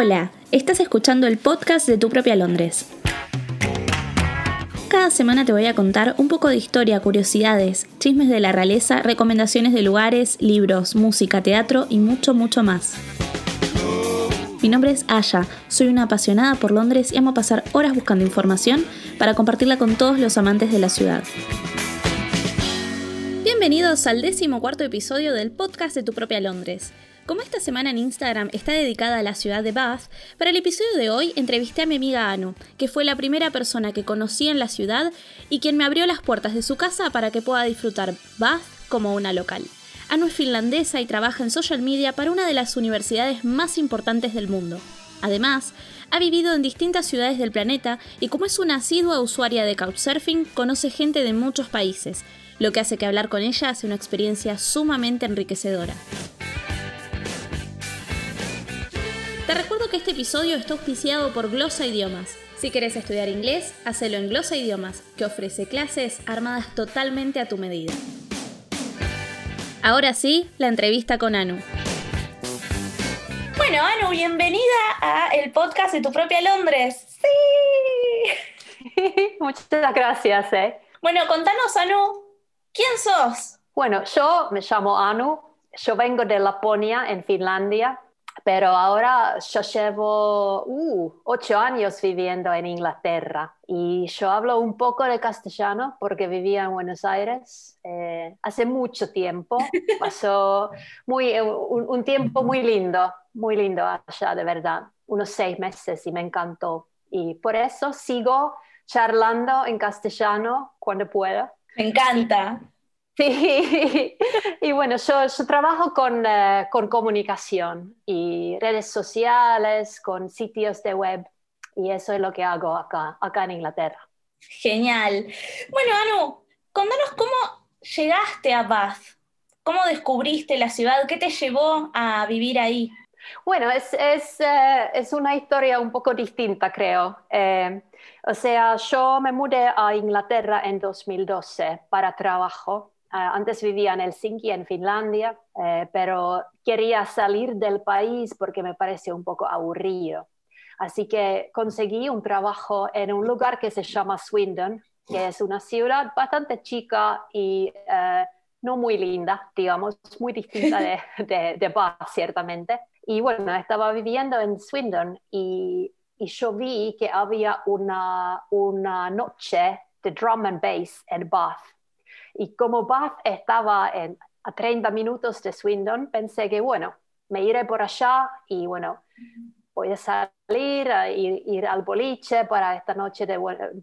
Hola, estás escuchando el podcast de Tu propia Londres. Cada semana te voy a contar un poco de historia, curiosidades, chismes de la realeza, recomendaciones de lugares, libros, música, teatro y mucho, mucho más. Mi nombre es Aya, soy una apasionada por Londres y amo pasar horas buscando información para compartirla con todos los amantes de la ciudad. Bienvenidos al décimo cuarto episodio del podcast de Tu propia Londres. Como esta semana en Instagram está dedicada a la ciudad de Bath, para el episodio de hoy entrevisté a mi amiga Anu, que fue la primera persona que conocí en la ciudad y quien me abrió las puertas de su casa para que pueda disfrutar Bath como una local. Anu es finlandesa y trabaja en social media para una de las universidades más importantes del mundo. Además, ha vivido en distintas ciudades del planeta y como es una asidua usuaria de Couchsurfing, conoce gente de muchos países, lo que hace que hablar con ella sea una experiencia sumamente enriquecedora. Recuerdo que este episodio está auspiciado por Glosa Idiomas. Si quieres estudiar inglés, hacelo en Glosa Idiomas, que ofrece clases armadas totalmente a tu medida. Ahora sí, la entrevista con Anu. Bueno, Anu, bienvenida a el podcast de tu propia Londres. Sí. Muchas gracias. Eh. Bueno, contanos, Anu, ¿quién sos? Bueno, yo me llamo Anu, yo vengo de Laponia, en Finlandia, pero ahora yo llevo uh, ocho años viviendo en Inglaterra y yo hablo un poco de castellano porque vivía en Buenos Aires eh, hace mucho tiempo. Pasó muy, eh, un, tiempo muy lindo, muy lindo allá, de verdad, unos seis meses y me encantó. Y por eso sigo charlando en castellano cuando puedo. Me encanta. Sí, y bueno, yo, yo trabajo con, eh, con, comunicación y redes sociales, con sitios de web, y eso es lo que hago acá, acá en Inglaterra. Genial. Bueno, Anu, contanos cómo llegaste a Bath, cómo descubriste la ciudad, qué te llevó a vivir ahí. Bueno, es, es, eh, es una historia un poco distinta, creo. Eh, o sea, yo me mudé a Inglaterra en 2012 para trabajo antes vivía en Helsinki, en Finlandia, eh, pero quería salir del país porque me pareció un poco aburrido. Así que conseguí un trabajo en un lugar que se llama Swindon, que es una ciudad bastante chica y eh, no muy linda, digamos, muy distinta de, de, Bath, ciertamente. Y bueno, estaba viviendo en Swindon y, y yo vi que había una, una noche de drum and bass en Bath y como Bath estaba a 30 minutos de Swindon, pensé que, bueno, me iré por allá y, bueno, voy a salir, a ir, al boliche para esta noche de,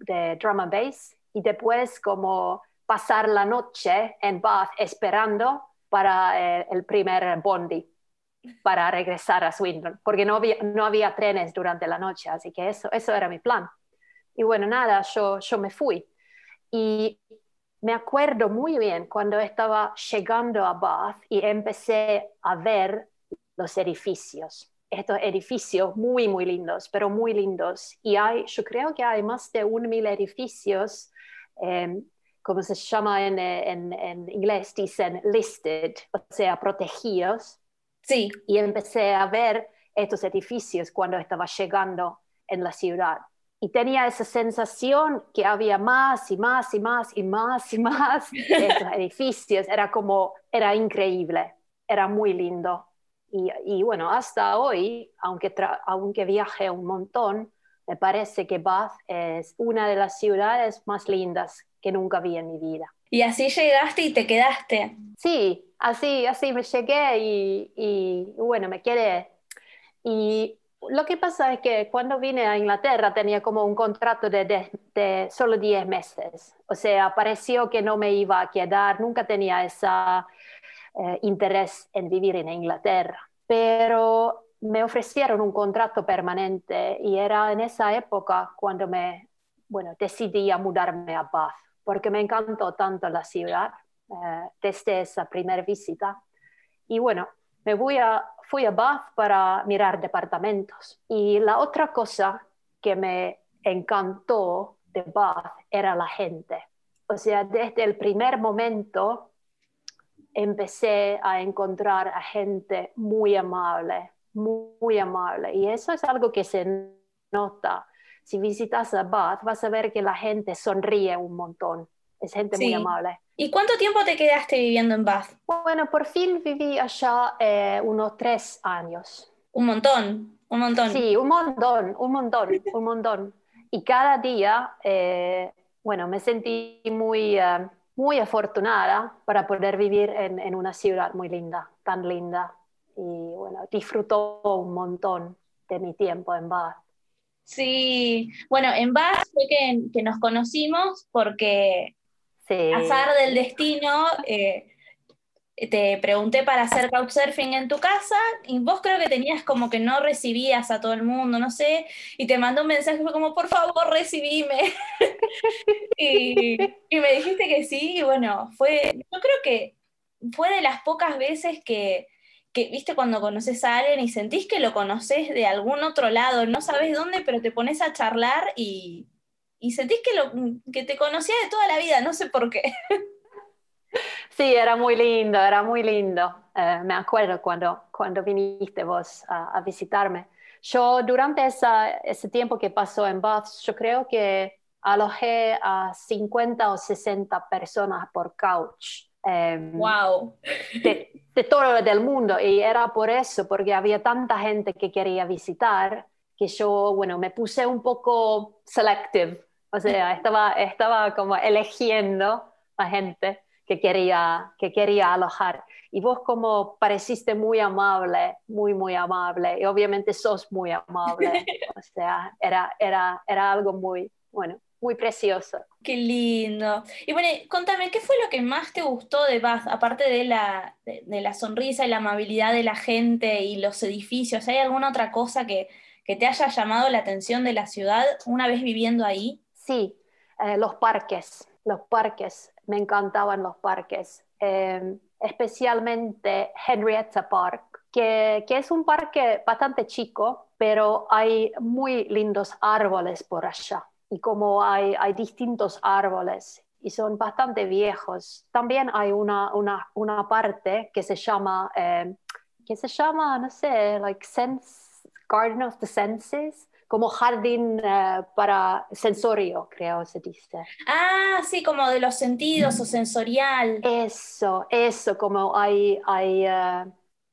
de drum and bass y después como pasar la noche en Bath esperando para eh, el primer bondi para regresar a Swindon, porque no había, no había trenes durante la noche, así que eso, eso era mi plan. Y bueno, nada, yo, yo me fui. Y me acuerdo muy bien cuando estaba llegando a Bath y empecé a ver los edificios. Estos edificios muy, muy lindos, pero muy lindos. Y hay, yo creo que hay más de un mil edificios, em, como se llama en, en, en, inglés, dicen listed, o sea, protegidos. Sí. Y empecé a ver estos edificios cuando estaba llegando en la ciudad y tenía esa sensación que había más y más y más y más y más de estos edificios. Era como, era increíble, era muy lindo. Y, y bueno, hasta hoy, aunque, aunque viaje un montón, me parece que Bath es una de las ciudades más lindas que nunca vi en mi vida. Y así llegaste y te quedaste. Sí, así, así me llegué y, y bueno, me quedé. Y lo que pasa es que cuando vine a Inglaterra tenía como un contrato de, solo 10 meses. O sea, pareció que no me iba a quedar, nunca tenía ese eh, interés en vivir en Inglaterra. Pero me ofrecieron un contrato permanente y era en esa época cuando me, bueno, decidí a mudarme a Bath, porque me encantó tanto la ciudad eh, desde esa primera visita. Y bueno, me voy a, fui a Bath para mirar departamentos. Y la otra cosa que me encantó de Bath era la gente. O sea, desde el primer momento empecé a encontrar a gente muy amable, muy, amable. Y eso es algo que se nota. Si visitas a Bath, vas a ver que la gente sonríe un montón. Es gente muy amable. ¿Y cuánto tiempo te quedaste viviendo en Bath? Bueno, por fin viví allá eh, unos tres años. Un montón, un montón. Sí, un montón, un montón, un montón. Y cada día, eh, bueno, me sentí muy, eh, muy afortunada para poder vivir en, en, una ciudad muy linda, tan linda. Y bueno, disfrutó un montón de mi tiempo en Bath. Sí, bueno, en Bath fue que, que nos conocimos porque azar del destino, eh, te pregunté para hacer couchsurfing en tu casa y vos creo que tenías como que no recibías a todo el mundo, no sé, y te mandó un mensaje fue como, por favor, recibime. y, me dijiste que sí, y bueno, fue, yo creo que fue de las pocas veces que, que, viste, cuando conoces a alguien y sentís que lo conoces de algún otro lado, no sabes dónde, pero te pones a charlar y, y sentís que, lo, que te conocía de toda la vida, no sé por qué. Sí, era muy lindo, era muy lindo. Eh, me acuerdo cuando, cuando viniste vos a, visitarme. Yo durante ese tiempo que pasó en Bath, yo creo que alojé a 50 o 60 personas por couch. wow. Em, de, de todo el mundo. Y era por eso, porque había tanta gente que quería visitar, que yo, bueno, me puse un poco selective o sea, estaba, estaba como eligiendo a gente que quería, que quería alojar. Y vos como pareciste muy amable, muy, muy amable. Y obviamente sos muy amable. O sea, era, era, era algo muy, bueno, muy precioso. Qué lindo. Y bueno, contame, ¿qué fue lo que más te gustó de Bath, aparte de la, de, de la sonrisa y la amabilidad de la gente y los edificios? ¿Hay alguna otra cosa que, que te haya llamado la atención de la ciudad una vez viviendo ahí? Sí, eh, los parques, los parques, me encantaban los parques, em, especialmente Henrietta Park, que, que, es un parque bastante chico, pero hay muy lindos árboles por allá. Y como hay, hay distintos árboles y son bastante viejos, también hay una, una, una parte que se llama, eh, que se llama, no sé, like Sense, Garden of the Senses, como jardín eh, para sensorio, creo se dice. Ah, sí, como de los sentidos o sensorial. Eso, eso, como hay, hay, eh,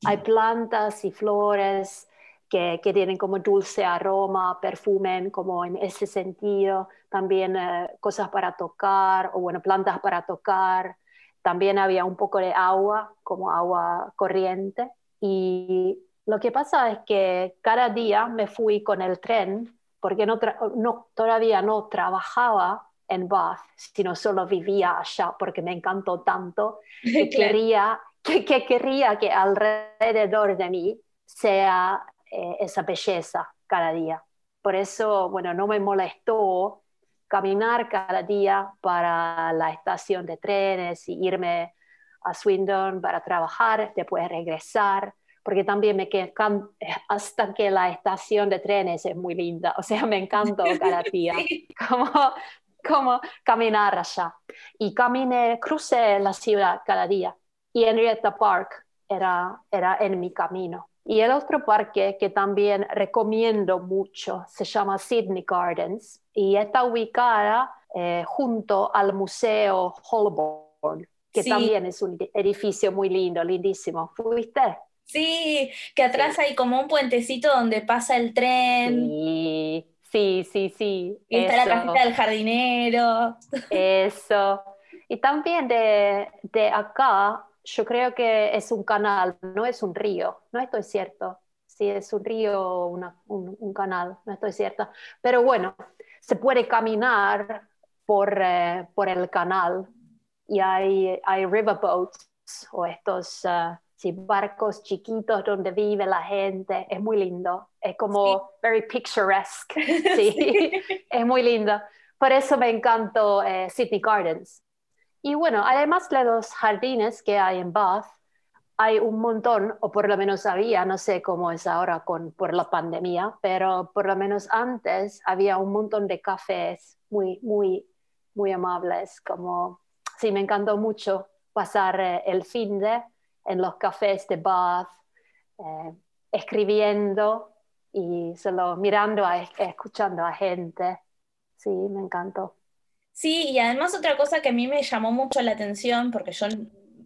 hay plantas y flores que, que, tienen como dulce aroma, perfumen, como en ese sentido. También eh, cosas para tocar, o bueno, plantas para tocar. También había un poco de agua, como agua corriente. Y lo que pasa es que cada día me fui con el tren porque no, no todavía no trabajaba en Bath, sino solo vivía allá porque me encantó tanto que, quería, que, quería que alrededor de mí sea eh, esa belleza cada día. Por eso, bueno, no me molestó caminar cada día para la estación de trenes y irme a Swindon para trabajar, después regresar porque también me quedé hasta que la estación de trenes es muy linda, o sea, me encantó cada día, como, como caminar allá. Y caminé, crucé la ciudad cada día y Henrietta Park era, era en mi camino. Y el otro parque que también recomiendo mucho se llama Sydney Gardens y está ubicada eh, junto al Museo Holborn, que también es un edificio muy lindo, lindísimo. ¿Fuiste? Sí, que atrás hay como un puentecito donde pasa el tren. Sí, sí, sí, sí. Y está la casita del jardinero. Eso. Y también de, de, acá, yo creo que es un canal, no es un río, no estoy cierto. Si es un río o un, un, canal, no estoy cierta. Pero bueno, se puede caminar por, eh, por el canal y hay, hay riverboats o estos... Uh, sí, barcos chiquitos donde vive la gente, es muy lindo, es como very picturesque, sí. es muy lindo. Por eso me encantó eh, Sydney Gardens. Y bueno, además de los jardines que hay en Bath, hay un montón, o por lo menos había, no sé cómo es ahora con, por la pandemia, pero por lo menos antes había un montón de cafés muy, muy, muy amables, como, sí, me encantó mucho pasar eh, el fin de en los cafés de Bath. Eh, escribiendo y solo mirando, a, escuchando a gente. Sí, me encantó. Sí, y además otra cosa que a mí me llamó mucho la atención, porque yo,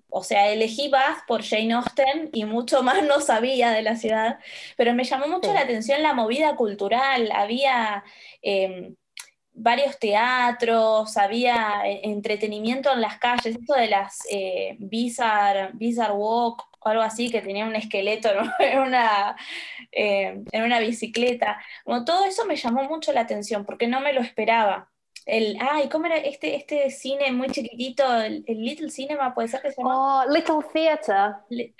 o sea, elegí Bath por Jane Austen y mucho más no sabía de la ciudad, pero me llamó mucho la atención la movida cultural. Había em, varios teatros, había eh, entretenimiento en las calles, esto de las eh, Bizarre, Bizarre Walk o algo así, que tenía un esqueleto en, una, eh, en una bicicleta. Como todo eso me llamó mucho la atención porque no me lo esperaba. El, ay, ¿cómo era este, este cine muy chiquitito? El, Little Cinema, puede ser que se llama. Oh, Little Theater.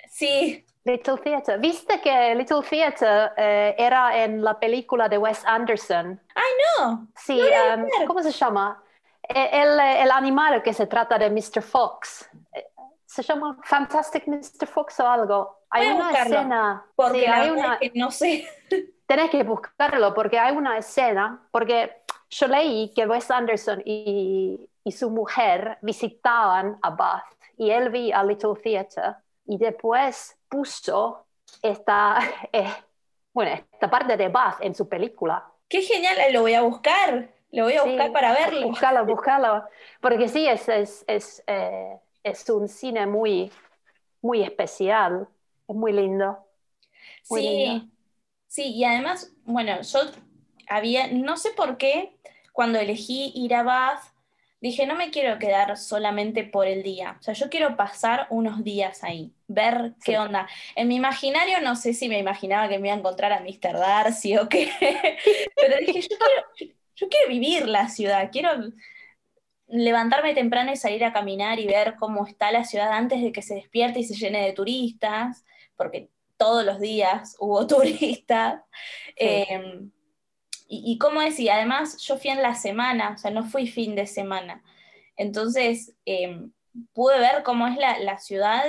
sí. Little Theater. ¿Viste que Little Theater eh, era en la película de Wes Anderson? Ay, no. Sí, em, ¿cómo se llama? E, el, el, animal que se trata de Mr. Fox. Eh, se llama Fantastic Mr. Fox o algo. Hay una escena. Porque hay una... que no sé. Tenés que buscarlo porque hay una escena, porque yo leí que Wes Anderson y, y su mujer visitaban a Bath y él vi a Little Theater y después puso esta, eh, bueno, esta parte de Bath en su película. Qué genial, lo voy a buscar, lo voy a buscar para verlo. Buscarlo, buscarlo, porque sí, es, es, es, eh, es un cine muy, muy especial, es muy lindo. sí, sí, y además, bueno, yo había, no sé por qué, cuando elegí ir a Bath, dije, no me quiero quedar solamente por el día, o sea, yo quiero pasar unos días ahí, ver qué onda. En mi imaginario no sé si me imaginaba que me iba a encontrar a Mr. Darcy o qué, pero dije, yo quiero, yo quiero vivir la ciudad, quiero levantarme temprano y salir a caminar y ver cómo está la ciudad antes de que se despierte y se llene de turistas, porque todos los días hubo turistas. Em, y, cómo decía, además yo fui en la semana, o sea, no fui fin de semana. Entonces, em, pude ver cómo es la, ciudad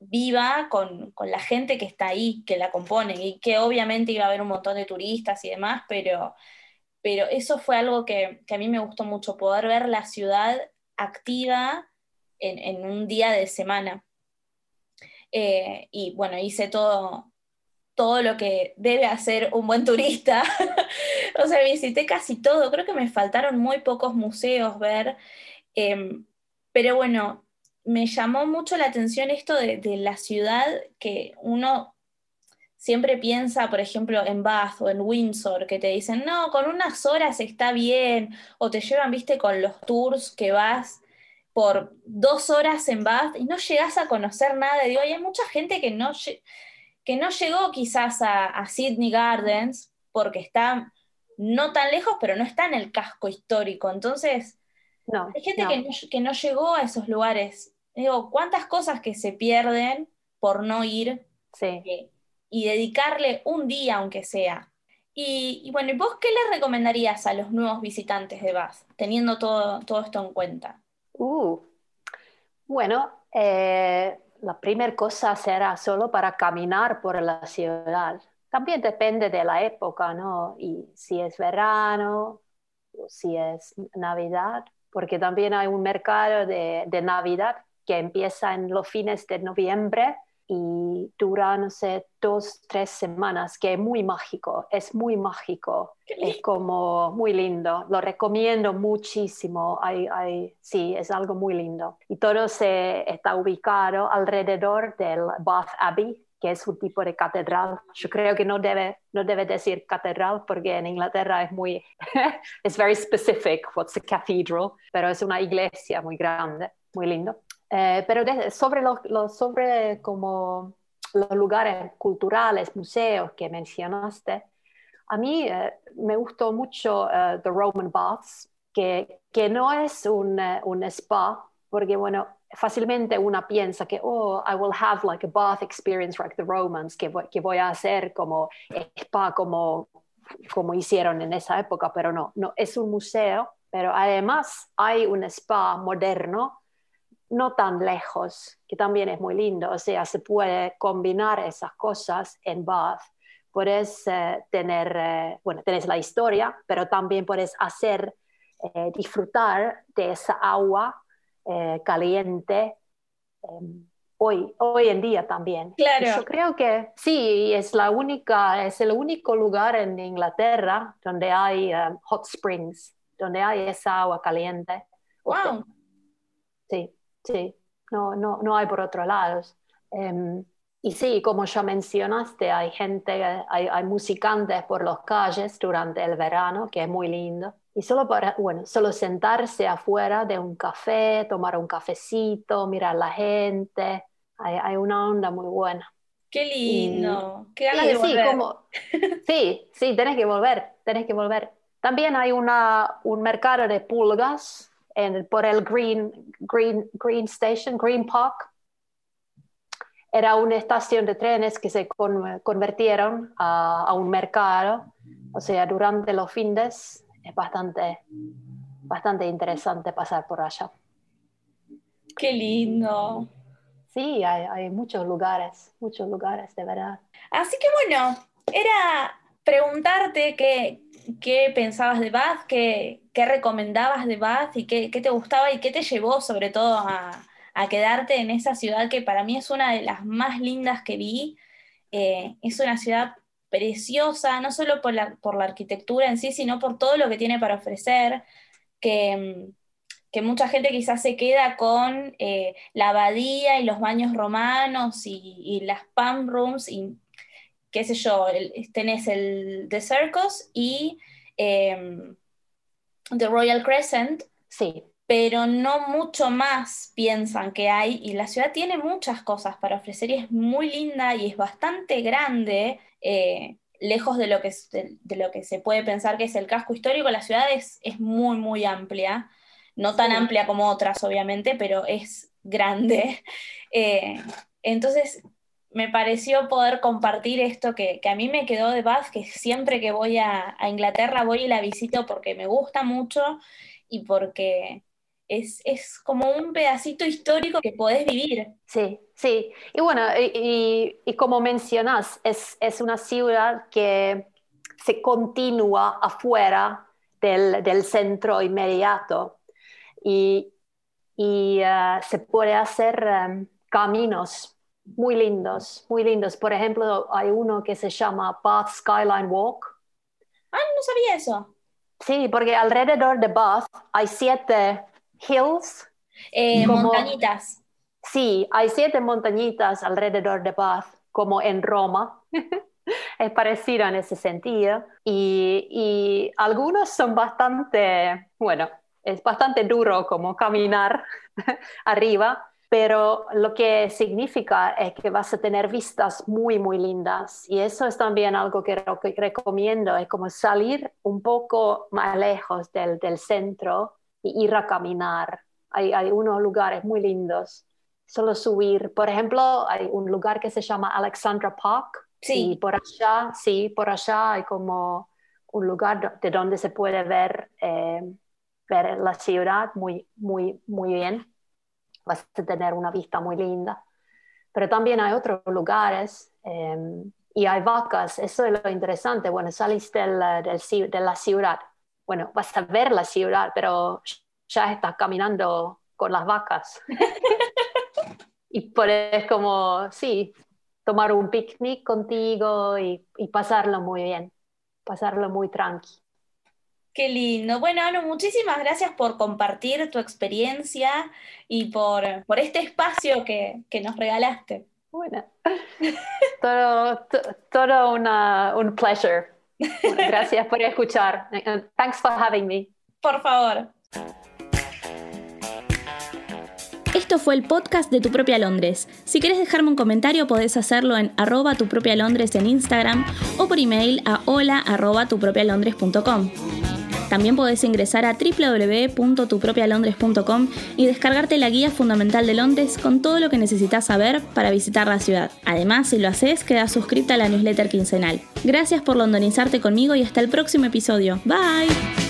viva con, la gente que está ahí, que la compone, y que obviamente iba a haber un montón de turistas y demás, pero, pero eso fue algo que, a mí me gustó mucho, poder ver la ciudad activa en, un día de semana. Eh, y bueno, hice todo, todo lo que debe hacer un buen turista. o sea, visité casi todo, creo que me faltaron muy pocos museos ver, em, pero bueno, me llamó mucho la atención esto de, la ciudad que uno siempre piensa, por ejemplo, en Bath o en Windsor, que te dicen, no, con unas horas está bien, o te llevan, viste, con los tours que vas por dos horas en Bath y no llegas a conocer nada. Digo, hay mucha gente que no, que no llegó quizás a, Sydney Gardens porque está no tan lejos, pero no está en el casco histórico. Entonces, no, hay gente Que, no, llegó a esos lugares. Digo, ¿cuántas cosas que se pierden por no ir sí. y dedicarle un día, aunque sea? Y, bueno, ¿y vos qué le recomendarías a los nuevos visitantes de Bath, teniendo todo, todo esto en cuenta? Uh, bueno, eh, la primera cosa será solo para caminar por la ciudad. También depende de la época, ¿no? Y si es verano o si es Navidad, porque también hay un mercado de, de Navidad que empieza en los fines de noviembre y dura, no sé, dos, tres semanas, que es muy mágico, es muy mágico, es como muy lindo, lo recomiendo muchísimo, hay, hay, sí, es algo muy lindo. Y todo se está ubicado alrededor del Bath Abbey, que es un tipo de catedral. Yo creo que no debe, no debe decir catedral porque en Inglaterra es muy, es very specific what's a cathedral, pero es una iglesia muy grande, muy lindo. Eh, pero sobre, los, sobre como los lugares culturales, museos que mencionaste, a mí eh, me gustó mucho uh, The Roman Baths, que, que no es un, un, spa, porque bueno, fácilmente una piensa que, oh, I will have like a bath experience like the Romans, que, que voy a hacer como spa como, como hicieron en esa época, pero no, no, es un museo, pero además hay un spa moderno no tan lejos, que también es muy lindo. O sea, se puede combinar esas cosas en Bath. Puedes eh, tener, eh, bueno, tenés la historia, pero también puedes hacer, eh, disfrutar de esa agua caliente em, hoy, hoy en día también. Claro. Yo creo que sí, es la única, es el único lugar en Inglaterra donde hay um, hot springs, donde hay esa agua caliente. Wow. Sí, sí, no, no, no hay por otros lados. Em, y sí, como ya mencionaste, hay gente, hay, hay musicantes por las calles durante el verano, que es muy lindo. Y solo para, bueno, solo sentarse afuera de un café, tomar un cafecito, mirar la gente, hay, hay una onda muy buena. Qué lindo, qué ganas de volver. Sí, como, sí, sí, tenés que volver, tenés que volver. También hay una, un mercado de pulgas en, por el Green, Green, Green Station, Green Park. Era una estación de trenes que se convirtieron a, a un mercado. O sea, durante los fines es bastante, bastante interesante pasar por allá. Qué lindo. Sí, hay, hay, muchos lugares, muchos lugares, de verdad. Así que bueno, era preguntarte qué, qué pensabas de Bath, qué, qué, recomendabas de Bath y qué, qué, te gustaba y qué te llevó sobre todo a, a, quedarte en esa ciudad que para mí es una de las más lindas que vi. Eh, es una ciudad preciosa, no solo por la, por la arquitectura en sí, sino por todo lo que tiene para ofrecer, que, que mucha gente quizás se queda con eh, la abadía y los baños romanos y, y, las pump rooms y qué sé yo, el, tenés el The Circus y eh, The Royal Crescent. Sí. Pero no mucho más piensan que hay, y la ciudad tiene muchas cosas para ofrecer y es muy linda y es bastante grande, eh, lejos de lo, que, de, de, lo que se puede pensar que es el casco histórico, la ciudad es, es muy, muy amplia, no tan sí. amplia como otras, obviamente, pero es grande. Eh, entonces, me pareció poder compartir esto que, que, a mí me quedó de Bath, que siempre que voy a, a, Inglaterra voy y la visito porque me gusta mucho y porque es, es como un pedacito histórico que podés vivir. Sí, sí. Y bueno, y, y como mencionas, es, es, una ciudad que se continúa afuera del, del centro inmediato y, y uh, se puede hacer um, caminos muy lindos, muy lindos. Por ejemplo, hay uno que se llama Bath Skyline Walk. Ah, no sabía eso. Sí, porque alrededor de Bath hay siete hills. Eh, como, montañitas. Sí, hay siete montañitas alrededor de Bath, como en Roma. es parecido en ese sentido. Y, y, algunos son bastante, bueno, es bastante duro como caminar arriba, pero lo que significa es que vas a tener vistas muy, muy lindas. Y eso es también algo que, que recomiendo, es como salir un poco más lejos del, del centro y ir a caminar. Hay, hay, unos lugares muy lindos. Solo subir. Por ejemplo, hay un lugar que se llama Alexandra Park. Sí. Y por allá, sí, por allá hay como un lugar de donde se puede ver, eh, ver la ciudad muy, muy, muy bien. Vas a tener una vista muy linda. Pero también hay otros lugares eh, y hay vacas. Eso es lo interesante. Bueno, saliste del, del, de la ciudad bueno, vas a ver la ciudad, pero ya estás caminando con las vacas. y puedes como, sí, tomar un picnic contigo y, y, pasarlo muy bien, pasarlo muy tranqui. Qué lindo. Bueno, Anu, muchísimas gracias por compartir tu experiencia y por, por este espacio que, que nos regalaste. Bueno, todo, todo una, un pleasure. Gracias por escuchar. Thanks for having me. Por favor. Esto fue el podcast de Tu Propia Londres. Si quieres dejarme un comentario podés hacerlo en arroba tu propia Londres en Instagram o por email a hola arroba tupropialondres.com. También podés ingresar a www.tupropialondres.com y descargarte la guía fundamental de Londres con todo lo que necesitas saber para visitar la ciudad. Además, si lo haces, quedas suscrita a la newsletter quincenal. Gracias por londonizarte conmigo y hasta el próximo episodio. Bye.